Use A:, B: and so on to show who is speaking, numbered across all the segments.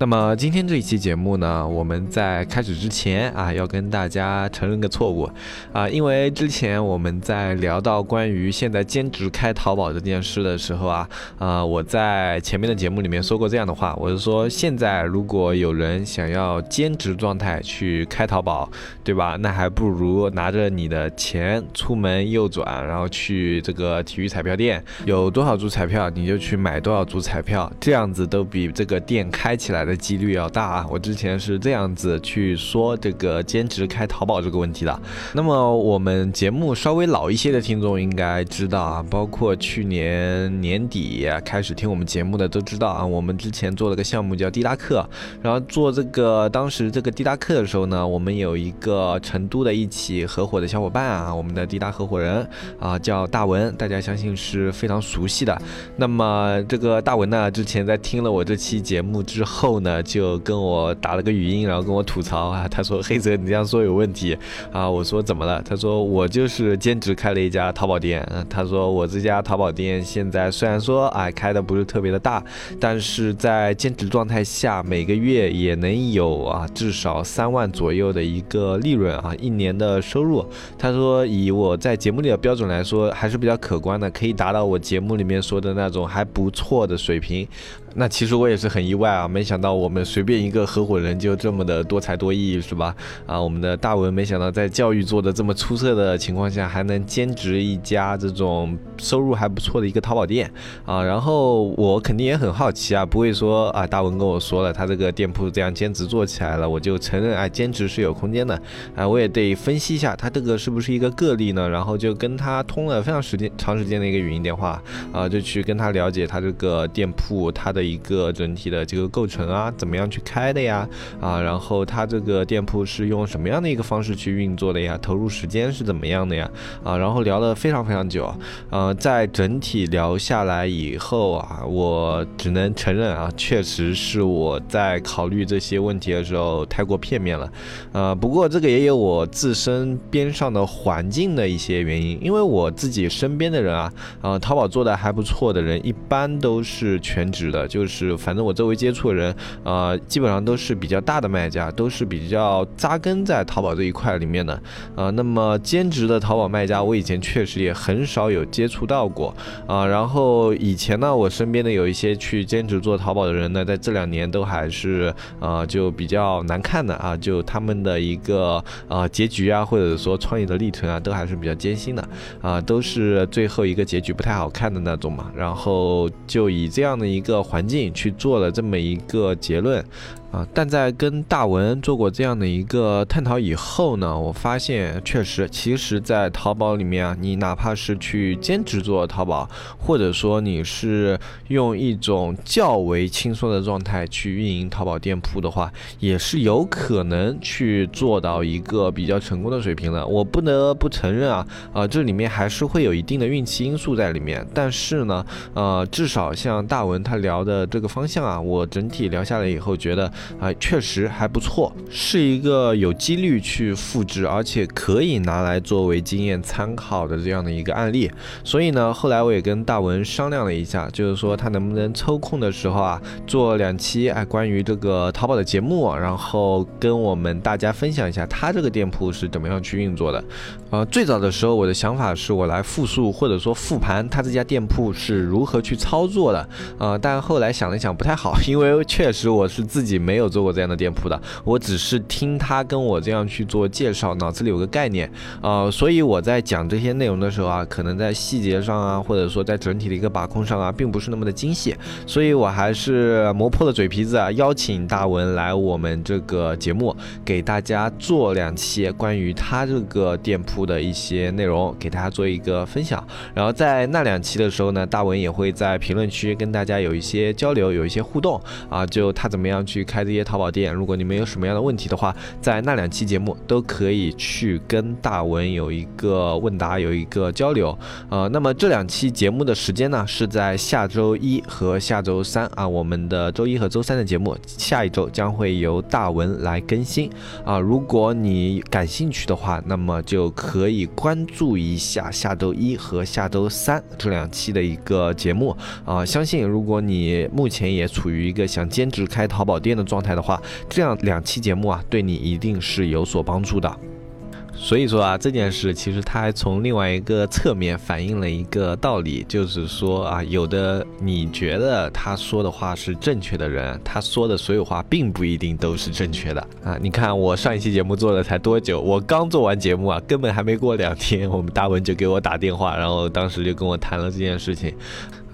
A: 那么今天这一期节目呢，我们在开始之前啊，要跟大家承认个错误啊，因为之前我们在聊到关于现在兼职开淘宝这件事的时候啊，啊，我在前面的节目里面说过这样的话，我是说现在如果有人想要兼职状态去开淘宝，对吧？那还不如拿着你的钱出门右转，然后去这个体育彩票店，有多少注彩票你就去买多少注彩票，这样子都比这个店开起来。的几率要大啊！我之前是这样子去说这个兼职开淘宝这个问题的。那么我们节目稍微老一些的听众应该知道啊，包括去年年底开始听我们节目的都知道啊，我们之前做了个项目叫滴答课，然后做这个当时这个滴答课的时候呢，我们有一个成都的一起合伙的小伙伴啊，我们的滴答合伙人啊叫大文，大家相信是非常熟悉的。那么这个大文呢，之前在听了我这期节目之后。后呢，就跟我打了个语音，然后跟我吐槽啊，他说黑泽你这样说有问题啊，我说怎么了？他说我就是兼职开了一家淘宝店，他说我这家淘宝店现在虽然说啊开的不是特别的大，但是在兼职状态下，每个月也能有啊至少三万左右的一个利润啊，一年的收入。他说以我在节目里的标准来说，还是比较可观的，可以达到我节目里面说的那种还不错的水平。那其实我也是很意外啊，没想到我们随便一个合伙人就这么的多才多艺，是吧？啊，我们的大文没想到在教育做的这么出色的情况下，还能兼职一家这种收入还不错的一个淘宝店啊。然后我肯定也很好奇啊，不会说啊，大文跟我说了他这个店铺这样兼职做起来了，我就承认啊，兼职是有空间的啊。我也得分析一下他这个是不是一个个例呢？然后就跟他通了非常时间长时间的一个语音电话啊，就去跟他了解他这个店铺他的。一个整体的这个构成啊，怎么样去开的呀？啊，然后它这个店铺是用什么样的一个方式去运作的呀？投入时间是怎么样的呀？啊，然后聊了非常非常久，呃，在整体聊下来以后啊，我只能承认啊，确实是我在考虑这些问题的时候太过片面了，呃，不过这个也有我自身边上的环境的一些原因，因为我自己身边的人啊，啊，淘宝做的还不错的人，一般都是全职的。就是，反正我周围接触的人，呃，基本上都是比较大的卖家，都是比较扎根在淘宝这一块里面的，呃，那么兼职的淘宝卖家，我以前确实也很少有接触到过，啊，然后以前呢，我身边的有一些去兼职做淘宝的人呢，在这两年都还是，呃，就比较难看的啊，就他们的一个呃结局啊，或者说创业的历程啊，都还是比较艰辛的，啊，都是最后一个结局不太好看的那种嘛，然后就以这样的一个环。去做了这么一个结论。啊，但在跟大文做过这样的一个探讨以后呢，我发现确实，其实，在淘宝里面啊，你哪怕是去兼职做淘宝，或者说你是用一种较为轻松的状态去运营淘宝店铺的话，也是有可能去做到一个比较成功的水平的。我不得不承认啊，啊，这里面还是会有一定的运气因素在里面。但是呢，呃，至少像大文他聊的这个方向啊，我整体聊下来以后觉得。啊，确实还不错，是一个有几率去复制，而且可以拿来作为经验参考的这样的一个案例。所以呢，后来我也跟大文商量了一下，就是说他能不能抽空的时候啊，做两期哎关于这个淘宝的节目，然后跟我们大家分享一下他这个店铺是怎么样去运作的。呃，最早的时候我的想法是我来复述或者说复盘他这家店铺是如何去操作的，呃，但后来想了想不太好，因为确实我是自己没。没有做过这样的店铺的，我只是听他跟我这样去做介绍，脑子里有个概念，呃，所以我在讲这些内容的时候啊，可能在细节上啊，或者说在整体的一个把控上啊，并不是那么的精细，所以我还是磨破了嘴皮子啊，邀请大文来我们这个节目，给大家做两期关于他这个店铺的一些内容，给大家做一个分享。然后在那两期的时候呢，大文也会在评论区跟大家有一些交流，有一些互动啊，就他怎么样去看。开这些淘宝店，如果你们有什么样的问题的话，在那两期节目都可以去跟大文有一个问答，有一个交流。呃，那么这两期节目的时间呢，是在下周一和下周三啊，我们的周一和周三的节目，下一周将会由大文来更新啊。如果你感兴趣的话，那么就可以关注一下下周一和下周三这两期的一个节目啊。相信如果你目前也处于一个想兼职开淘宝店的状态的话，这样两期节目啊，对你一定是有所帮助的。所以说啊，这件事其实它还从另外一个侧面反映了一个道理，就是说啊，有的你觉得他说的话是正确的人，他说的所有话并不一定都是正确的啊。你看我上一期节目做了才多久，我刚做完节目啊，根本还没过两天，我们大文就给我打电话，然后当时就跟我谈了这件事情。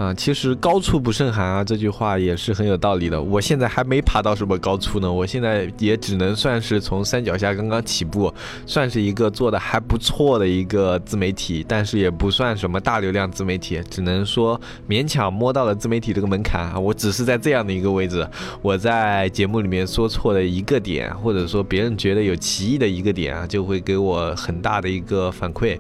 A: 啊，其实高处不胜寒啊，这句话也是很有道理的。我现在还没爬到什么高处呢，我现在也只能算是从山脚下刚刚起步，算是一个做的还不错的一个自媒体，但是也不算什么大流量自媒体，只能说勉强摸到了自媒体这个门槛啊。我只是在这样的一个位置，我在节目里面说错的一个点，或者说别人觉得有歧义的一个点啊，就会给我很大的一个反馈。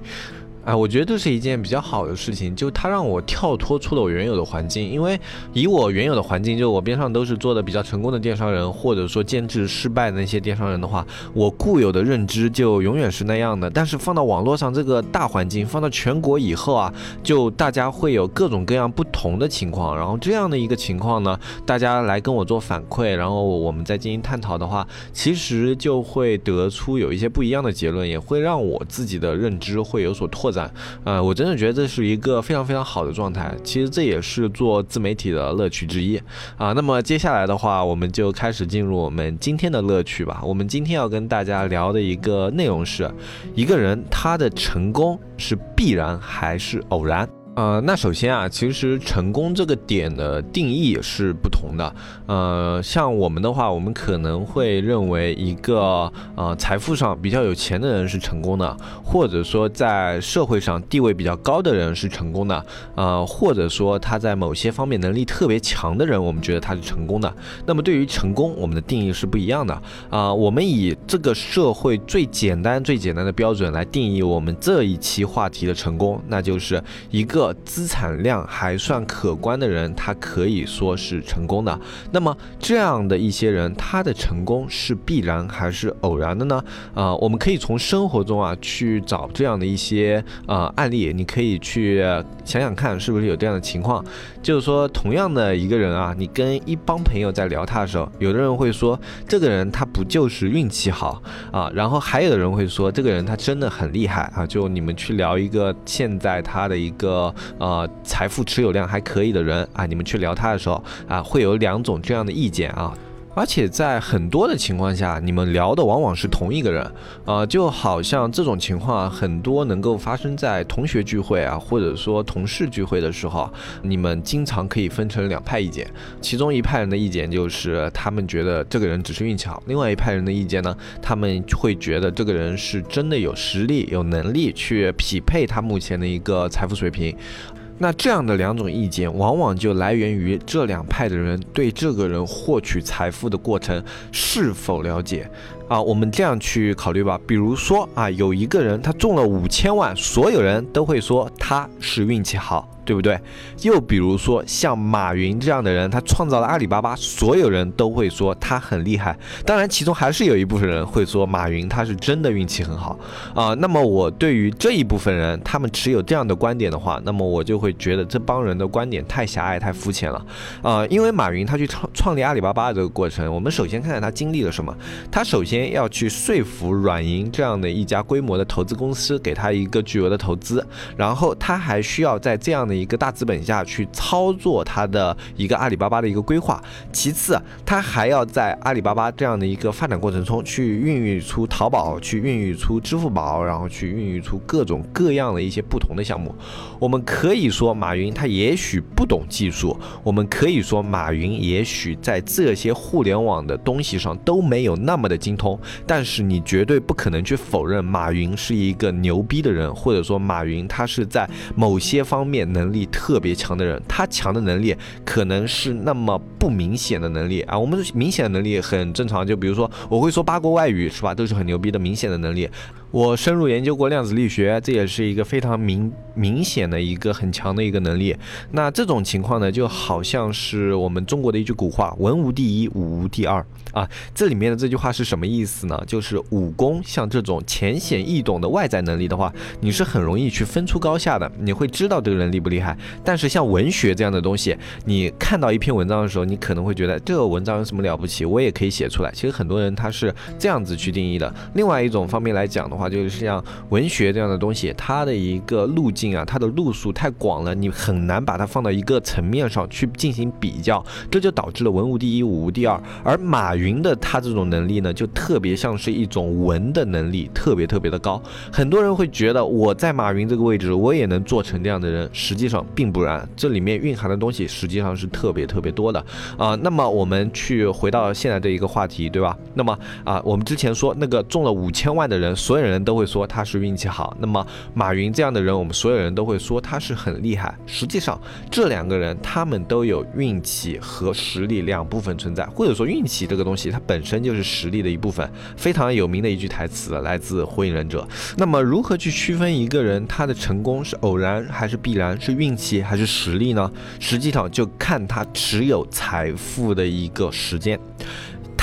A: 啊，我觉得这是一件比较好的事情，就它让我跳脱出了我原有的环境，因为以我原有的环境，就我边上都是做的比较成功的电商人，或者说兼职失败的那些电商人的话，我固有的认知就永远是那样的。但是放到网络上这个大环境，放到全国以后啊，就大家会有各种各样不同的情况，然后这样的一个情况呢，大家来跟我做反馈，然后我们再进行探讨的话，其实就会得出有一些不一样的结论，也会让我自己的认知会有所拓。展，呃，我真的觉得这是一个非常非常好的状态。其实这也是做自媒体的乐趣之一啊。那么接下来的话，我们就开始进入我们今天的乐趣吧。我们今天要跟大家聊的一个内容是，一个人他的成功是必然还是偶然？呃，那首先啊，其实成功这个点的定义是不同的。呃，像我们的话，我们可能会认为一个呃财富上比较有钱的人是成功的，或者说在社会上地位比较高的人是成功的，呃，或者说他在某些方面能力特别强的人，我们觉得他是成功的。那么对于成功，我们的定义是不一样的啊。我们以这个社会最简单、最简单的标准来定义我们这一期话题的成功，那就是一个。个资产量还算可观的人，他可以说是成功的。那么这样的一些人，他的成功是必然还是偶然的呢？啊，我们可以从生活中啊去找这样的一些呃案例，你可以去想想看，是不是有这样的情况？就是说，同样的一个人啊，你跟一帮朋友在聊他的时候，有的人会说这个人他不就是运气好啊？然后还有的人会说这个人他真的很厉害啊！就你们去聊一个现在他的一个。呃，财富持有量还可以的人啊，你们去聊他的时候啊，会有两种这样的意见啊。而且在很多的情况下，你们聊的往往是同一个人，啊，就好像这种情况很多能够发生在同学聚会啊，或者说同事聚会的时候，你们经常可以分成两派意见，其中一派人的意见就是他们觉得这个人只是运气好，另外一派人的意见呢，他们会觉得这个人是真的有实力、有能力去匹配他目前的一个财富水平。那这样的两种意见，往往就来源于这两派的人对这个人获取财富的过程是否了解啊？我们这样去考虑吧，比如说啊，有一个人他中了五千万，所有人都会说他是运气好。对不对？又比如说像马云这样的人，他创造了阿里巴巴，所有人都会说他很厉害。当然，其中还是有一部分人会说马云他是真的运气很好啊。那么我对于这一部分人，他们持有这样的观点的话，那么我就会觉得这帮人的观点太狭隘、太肤浅了啊。因为马云他去创创立阿里巴巴的这个过程，我们首先看看他经历了什么。他首先要去说服软银这样的一家规模的投资公司给他一个巨额的投资，然后他还需要在这样的。一个大资本下去操作他的一个阿里巴巴的一个规划，其次他还要在阿里巴巴这样的一个发展过程中去孕育出淘宝，去孕育出支付宝，然后去孕育出各种各样的一些不同的项目。我们可以说马云他也许不懂技术，我们可以说马云也许在这些互联网的东西上都没有那么的精通，但是你绝对不可能去否认马云是一个牛逼的人，或者说马云他是在某些方面能。能力特别强的人，他强的能力可能是那么不明显的能力啊。我们明显的能力很正常，就比如说我会说八国外语，是吧？都是很牛逼的明显的能力。我深入研究过量子力学，这也是一个非常明明显的一个很强的一个能力。那这种情况呢，就好像是我们中国的一句古话：“文无第一，武无第二。”啊，这里面的这句话是什么意思呢？就是武功像这种浅显易懂的外在能力的话，你是很容易去分出高下的，你会知道这个人厉不厉害。但是像文学这样的东西，你看到一篇文章的时候，你可能会觉得这个文章有什么了不起，我也可以写出来。其实很多人他是这样子去定义的。另外一种方面来讲的，话就是像文学这样的东西，它的一个路径啊，它的路数太广了，你很难把它放到一个层面上去进行比较，这就导致了文无第一，武无第二。而马云的他这种能力呢，就特别像是一种文的能力，特别特别的高。很多人会觉得我在马云这个位置，我也能做成这样的人，实际上并不然，这里面蕴含的东西实际上是特别特别多的啊。那么我们去回到现在这一个话题，对吧？那么啊，我们之前说那个中了五千万的人，所有人人都会。说他是运气好，那么马云这样的人，我们所有人都会说他是很厉害。实际上，这两个人他们都有运气和实力两部分存在，或者说运气这个东西它本身就是实力的一部分。非常有名的一句台词来自《火影忍者》。那么，如何去区分一个人他的成功是偶然还是必然，是运气还是实力呢？实际上就看他持有财富的一个时间。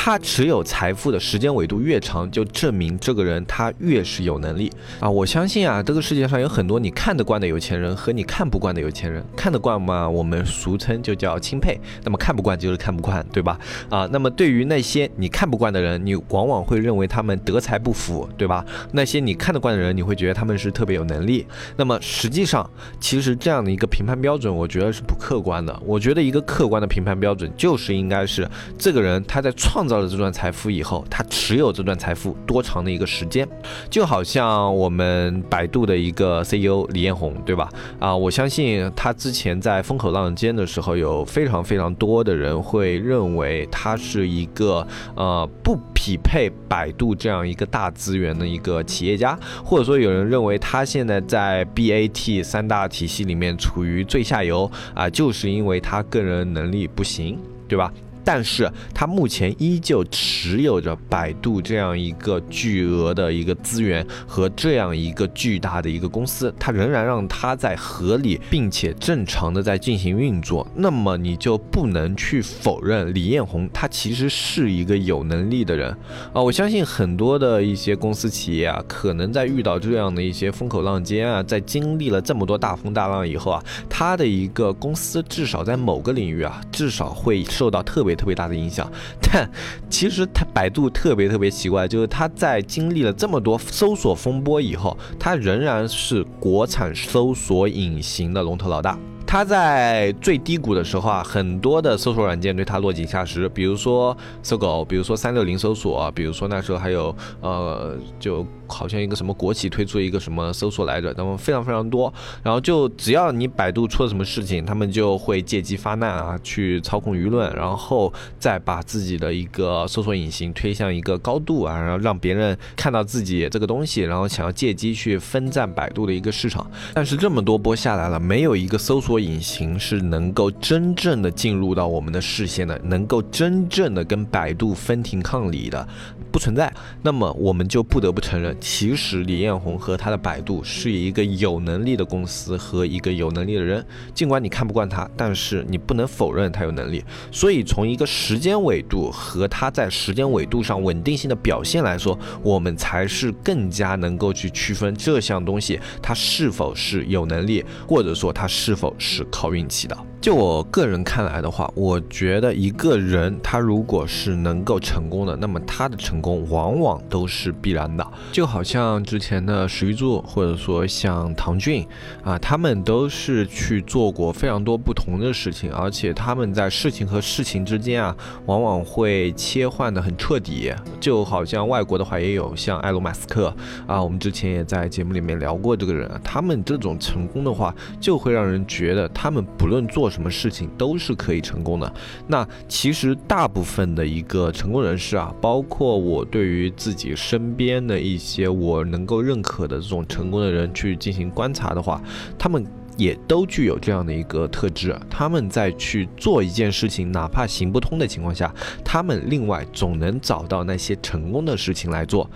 A: 他持有财富的时间维度越长，就证明这个人他越是有能力啊！我相信啊，这个世界上有很多你看得惯的有钱人和你看不惯的有钱人。看得惯嘛，我们俗称就叫钦佩；那么看不惯就是看不惯，对吧？啊，那么对于那些你看不惯的人，你往往会认为他们德才不符，对吧？那些你看得惯的人，你会觉得他们是特别有能力。那么实际上，其实这样的一个评判标准，我觉得是不客观的。我觉得一个客观的评判标准就是应该是这个人他在创造。到了这段财富以后，他持有这段财富多长的一个时间，就好像我们百度的一个 CEO 李彦宏，对吧？啊，我相信他之前在风口浪尖的时候，有非常非常多的人会认为他是一个呃不匹配百度这样一个大资源的一个企业家，或者说有人认为他现在在 BAT 三大体系里面处于最下游啊，就是因为他个人能力不行，对吧？但是他目前依旧持有着百度这样一个巨额的一个资源和这样一个巨大的一个公司，他仍然让他在合理并且正常的在进行运作。那么你就不能去否认李彦宏他其实是一个有能力的人啊！我相信很多的一些公司企业啊，可能在遇到这样的一些风口浪尖啊，在经历了这么多大风大浪以后啊，他的一个公司至少在某个领域啊，至少会受到特别。特别大的影响，但其实它百度特别特别奇怪，就是它在经历了这么多搜索风波以后，它仍然是国产搜索引擎的龙头老大。它在最低谷的时候啊，很多的搜索软件对它落井下石，比如说搜狗，比如说三六零搜索，比如说那时候还有呃，就好像一个什么国企推出一个什么搜索来着，那么非常非常多。然后就只要你百度出了什么事情，他们就会借机发难啊，去操控舆论，然后再把自己的一个搜索引擎推向一个高度啊，然后让别人看到自己这个东西，然后想要借机去分占百度的一个市场。但是这么多波下来了，没有一个搜索。引擎是能够真正的进入到我们的视线的，能够真正的跟百度分庭抗礼的，不存在。那么我们就不得不承认，其实李彦宏和他的百度是一个有能力的公司和一个有能力的人。尽管你看不惯他，但是你不能否认他有能力。所以从一个时间维度和他在时间维度上稳定性的表现来说，我们才是更加能够去区分这项东西它是否是有能力，或者说它是否。是靠运气的。就我个人看来的话，我觉得一个人他如果是能够成功的，那么他的成功往往都是必然的。就好像之前的史玉柱，或者说像唐骏啊，他们都是去做过非常多不同的事情，而且他们在事情和事情之间啊，往往会切换的很彻底。就好像外国的话也有像埃隆·马斯克啊，我们之前也在节目里面聊过这个人，他们这种成功的话，就会让人觉得他们不论做。什么事情都是可以成功的。那其实大部分的一个成功人士啊，包括我对于自己身边的一些我能够认可的这种成功的人去进行观察的话，他们。也都具有这样的一个特质，他们在去做一件事情，哪怕行不通的情况下，他们另外总能找到那些成功的事情来做。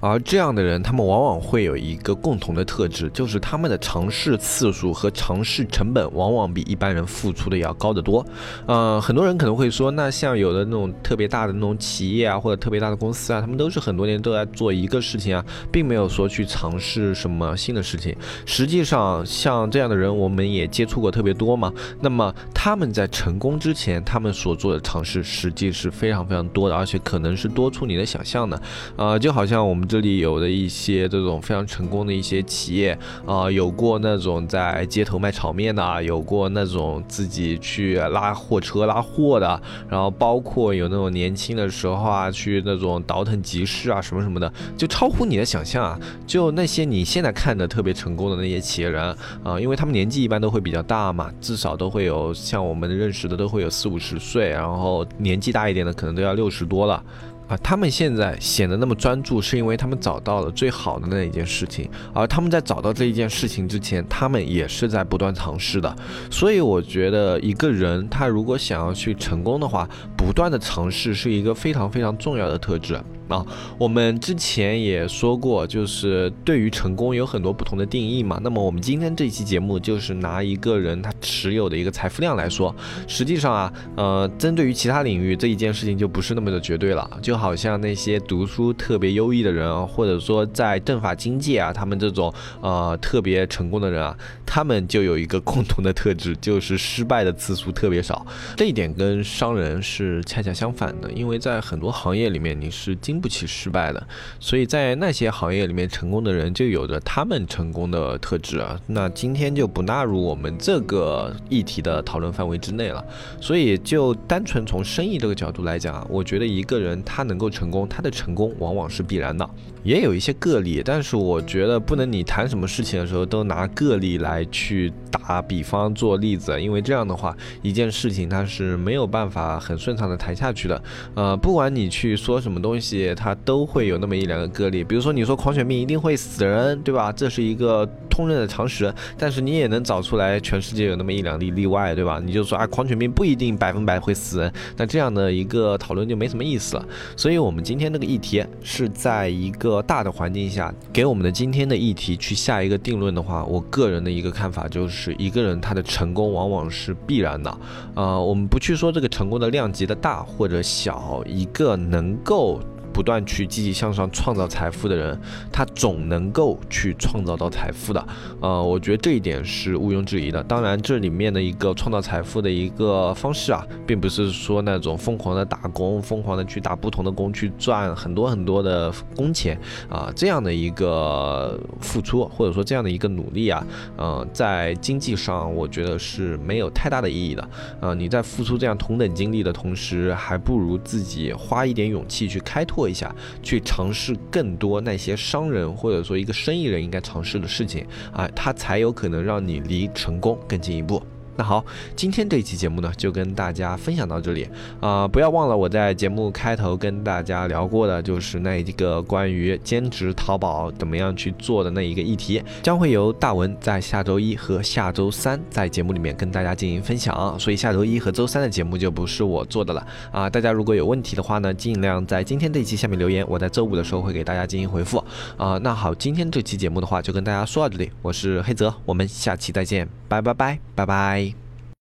A: 而这样的人，他们往往会有一个共同的特质，就是他们的尝试次数和尝试成本往往比一般人付出的要高得多。呃，很多人可能会说，那像有的那种特别大的那种企业啊，或者特别大的公司啊，他们都是很多年都在做一个事情啊，并没有说去尝试什么新的事情。实际上，像这样的人，我们也接触过特别多嘛。那么他们在成功之前，他们所做的尝试，实际是非常非常多的，而且可能是多出你的想象的。呃，就好像我们。这里有的一些这种非常成功的一些企业啊，有过那种在街头卖炒面的，有过那种自己去拉货车拉货的，然后包括有那种年轻的时候啊，去那种倒腾集市啊什么什么的，就超乎你的想象啊！就那些你现在看的特别成功的那些企业人啊，因为他们年纪一般都会比较大嘛，至少都会有像我们认识的都会有四五十岁，然后年纪大一点的可能都要六十多了。啊，他们现在显得那么专注，是因为他们找到了最好的那一件事情，而他们在找到这一件事情之前，他们也是在不断尝试的。所以我觉得一个人他如果想要去成功的话，不断的尝试是一个非常非常重要的特质。啊，我们之前也说过，就是对于成功有很多不同的定义嘛。那么我们今天这期节目就是拿一个人他持有的一个财富量来说，实际上啊，呃，针对于其他领域这一件事情就不是那么的绝对了。就好像那些读书特别优异的人啊，或者说在政法经济啊，他们这种呃特别成功的人啊，他们就有一个共同的特质，就是失败的次数特别少。这一点跟商人是是恰恰相反的，因为在很多行业里面你是经不起失败的，所以在那些行业里面成功的人就有着他们成功的特质啊。那今天就不纳入我们这个议题的讨论范围之内了。所以就单纯从生意这个角度来讲，我觉得一个人他能够成功，他的成功往往是必然的。也有一些个例，但是我觉得不能你谈什么事情的时候都拿个例来去打比方做例子，因为这样的话一件事情它是没有办法很顺畅的谈下去的。呃，不管你去说什么东西。它都会有那么一两个个例，比如说你说狂犬病一定会死人，对吧？这是一个通认的常识，但是你也能找出来全世界有那么一两例例外，对吧？你就说啊，狂犬病不一定百分百会死人，那这样的一个讨论就没什么意思了。所以，我们今天这个议题是在一个个大的环境下给我们的今天的议题去下一个定论的话，我个人的一个看法就是，一个人他的成功往往是必然的。呃，我们不去说这个成功的量级的大或者小，一个能够。不断去积极向上创造财富的人，他总能够去创造到财富的。呃，我觉得这一点是毋庸置疑的。当然，这里面的一个创造财富的一个方式啊，并不是说那种疯狂的打工，疯狂的去打不同的工，去赚很多很多的工钱啊，这样的一个付出或者说这样的一个努力啊，呃，在经济上我觉得是没有太大的意义的。呃，你在付出这样同等精力的同时，还不如自己花一点勇气去开拓。做一下，去尝试更多那些商人或者说一个生意人应该尝试的事情啊，他才有可能让你离成功更进一步。那好，今天这一期节目呢，就跟大家分享到这里啊！不要忘了我在节目开头跟大家聊过的，就是那一个关于兼职淘宝怎么样去做的那一个议题，将会由大文在下周一和下周三在节目里面跟大家进行分享。所以下周一和周三的节目就不是我做的了啊！大家如果有问题的话呢，尽量在今天这一期下面留言，我在周五的时候会给大家进行回复啊！那好，今天这期节目的话就跟大家说到这里，我是黑泽，我们下期再见，拜拜拜拜拜。